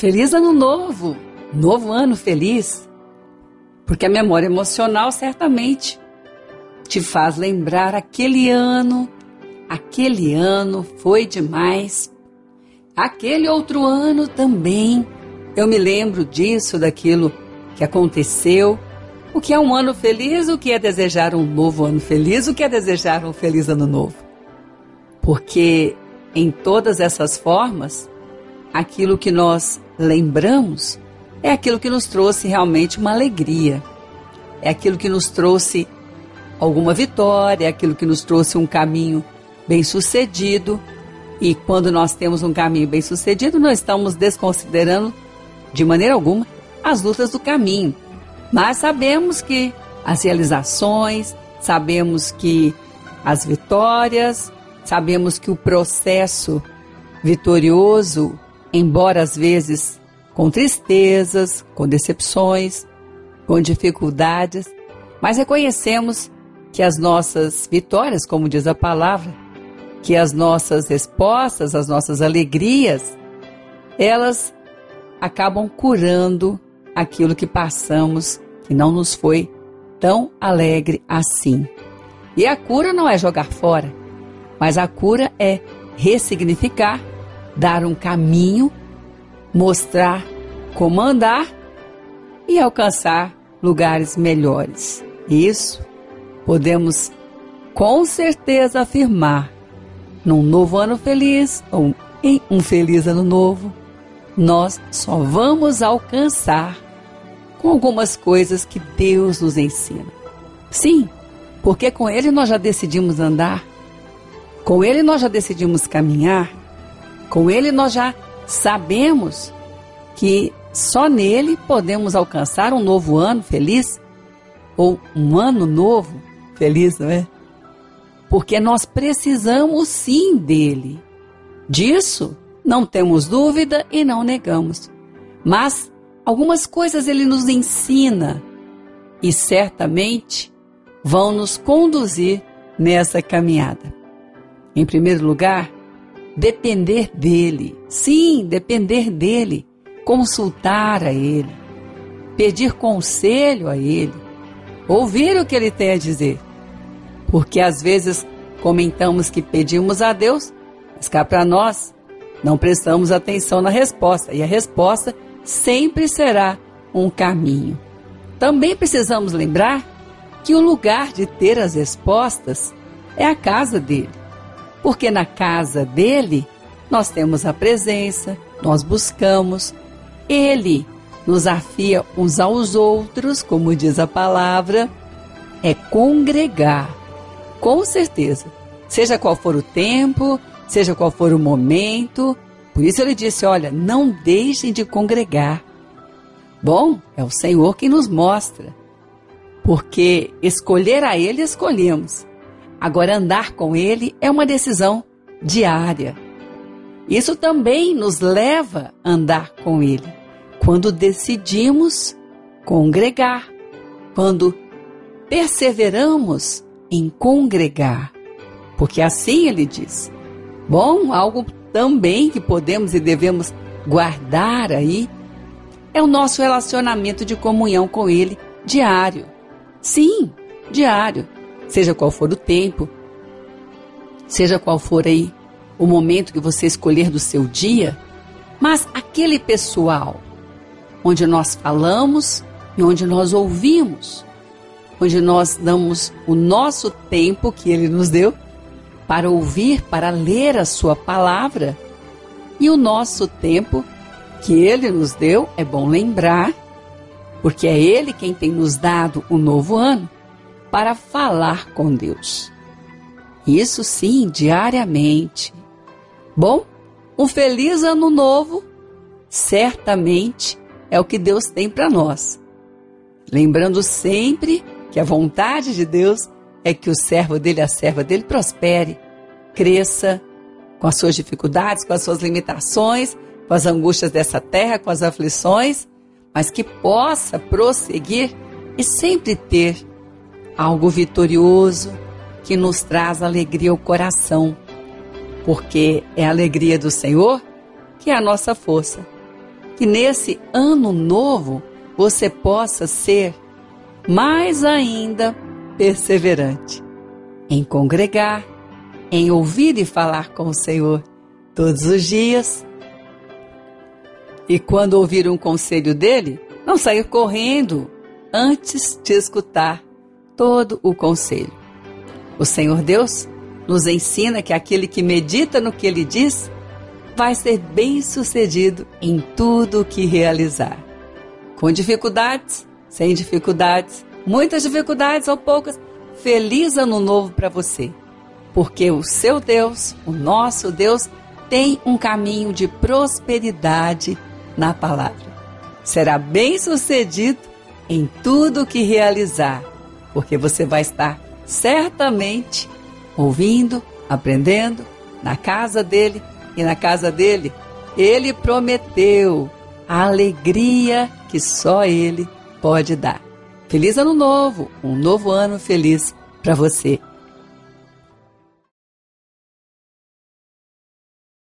Feliz ano novo! Novo ano feliz! Porque a memória emocional certamente te faz lembrar aquele ano, aquele ano foi demais, aquele outro ano também. Eu me lembro disso, daquilo que aconteceu. O que é um ano feliz, o que é desejar um novo ano feliz, o que é desejar um feliz ano novo. Porque em todas essas formas, aquilo que nós lembramos é aquilo que nos trouxe realmente uma alegria, é aquilo que nos trouxe alguma vitória, é aquilo que nos trouxe um caminho bem sucedido. E quando nós temos um caminho bem sucedido, não estamos desconsiderando de maneira alguma as lutas do caminho. Mas sabemos que as realizações, sabemos que as vitórias, sabemos que o processo vitorioso, embora às vezes com tristezas, com decepções, com dificuldades, mas reconhecemos que as nossas vitórias, como diz a palavra, que as nossas respostas, as nossas alegrias, elas acabam curando aquilo que passamos que não nos foi tão alegre assim. E a cura não é jogar fora, mas a cura é ressignificar, dar um caminho, mostrar como andar e alcançar lugares melhores. Isso podemos com certeza afirmar num novo ano feliz ou em um feliz ano novo, nós só vamos alcançar com algumas coisas que Deus nos ensina. Sim, porque com Ele nós já decidimos andar, com Ele nós já decidimos caminhar, com Ele nós já sabemos que só nele podemos alcançar um novo ano feliz ou um ano novo feliz, não é? Porque nós precisamos sim dele. Disso não temos dúvida e não negamos. Mas algumas coisas ele nos ensina e certamente vão nos conduzir nessa caminhada. Em primeiro lugar, depender dele. Sim, depender dele. Consultar a ele. Pedir conselho a ele. Ouvir o que ele tem a dizer. Porque às vezes comentamos que pedimos a Deus, mas cá para nós não prestamos atenção na resposta. E a resposta sempre será um caminho. Também precisamos lembrar que o lugar de ter as respostas é a casa dele. Porque na casa dele nós temos a presença, nós buscamos, ele nos afia uns aos outros, como diz a palavra, é congregar, com certeza. Seja qual for o tempo, seja qual for o momento. Por isso ele disse: Olha, não deixem de congregar. Bom, é o Senhor quem nos mostra. Porque escolher a Ele escolhemos. Agora, andar com Ele é uma decisão diária. Isso também nos leva a andar com Ele. Quando decidimos congregar, quando perseveramos em congregar, porque assim ele diz. Bom, algo também que podemos e devemos guardar aí é o nosso relacionamento de comunhão com ele diário. Sim, diário. Seja qual for o tempo, seja qual for aí o momento que você escolher do seu dia, mas aquele pessoal onde nós falamos e onde nós ouvimos, onde nós damos o nosso tempo que ele nos deu para ouvir, para ler a Sua palavra. E o nosso tempo que Ele nos deu, é bom lembrar, porque é Ele quem tem nos dado o novo ano, para falar com Deus. Isso sim, diariamente. Bom, um feliz ano novo, certamente é o que Deus tem para nós. Lembrando sempre que a vontade de Deus é que o servo dele, a serva dele, prospere, cresça com as suas dificuldades, com as suas limitações, com as angústias dessa terra, com as aflições, mas que possa prosseguir e sempre ter algo vitorioso que nos traz alegria ao coração, porque é a alegria do Senhor que é a nossa força, que nesse ano novo você possa ser mais ainda perseverante em congregar, em ouvir e falar com o Senhor todos os dias. E quando ouvir um conselho dele, não sair correndo antes de escutar todo o conselho. O Senhor Deus nos ensina que aquele que medita no que ele diz vai ser bem sucedido em tudo o que realizar. Com dificuldades, sem dificuldades, muitas dificuldades ou poucas, feliz ano novo para você. Porque o seu Deus, o nosso Deus, tem um caminho de prosperidade na palavra. Será bem sucedido em tudo o que realizar, porque você vai estar certamente ouvindo, aprendendo na casa dele e na casa dele ele prometeu a alegria que só ele pode dar. Feliz ano novo, um novo ano feliz para você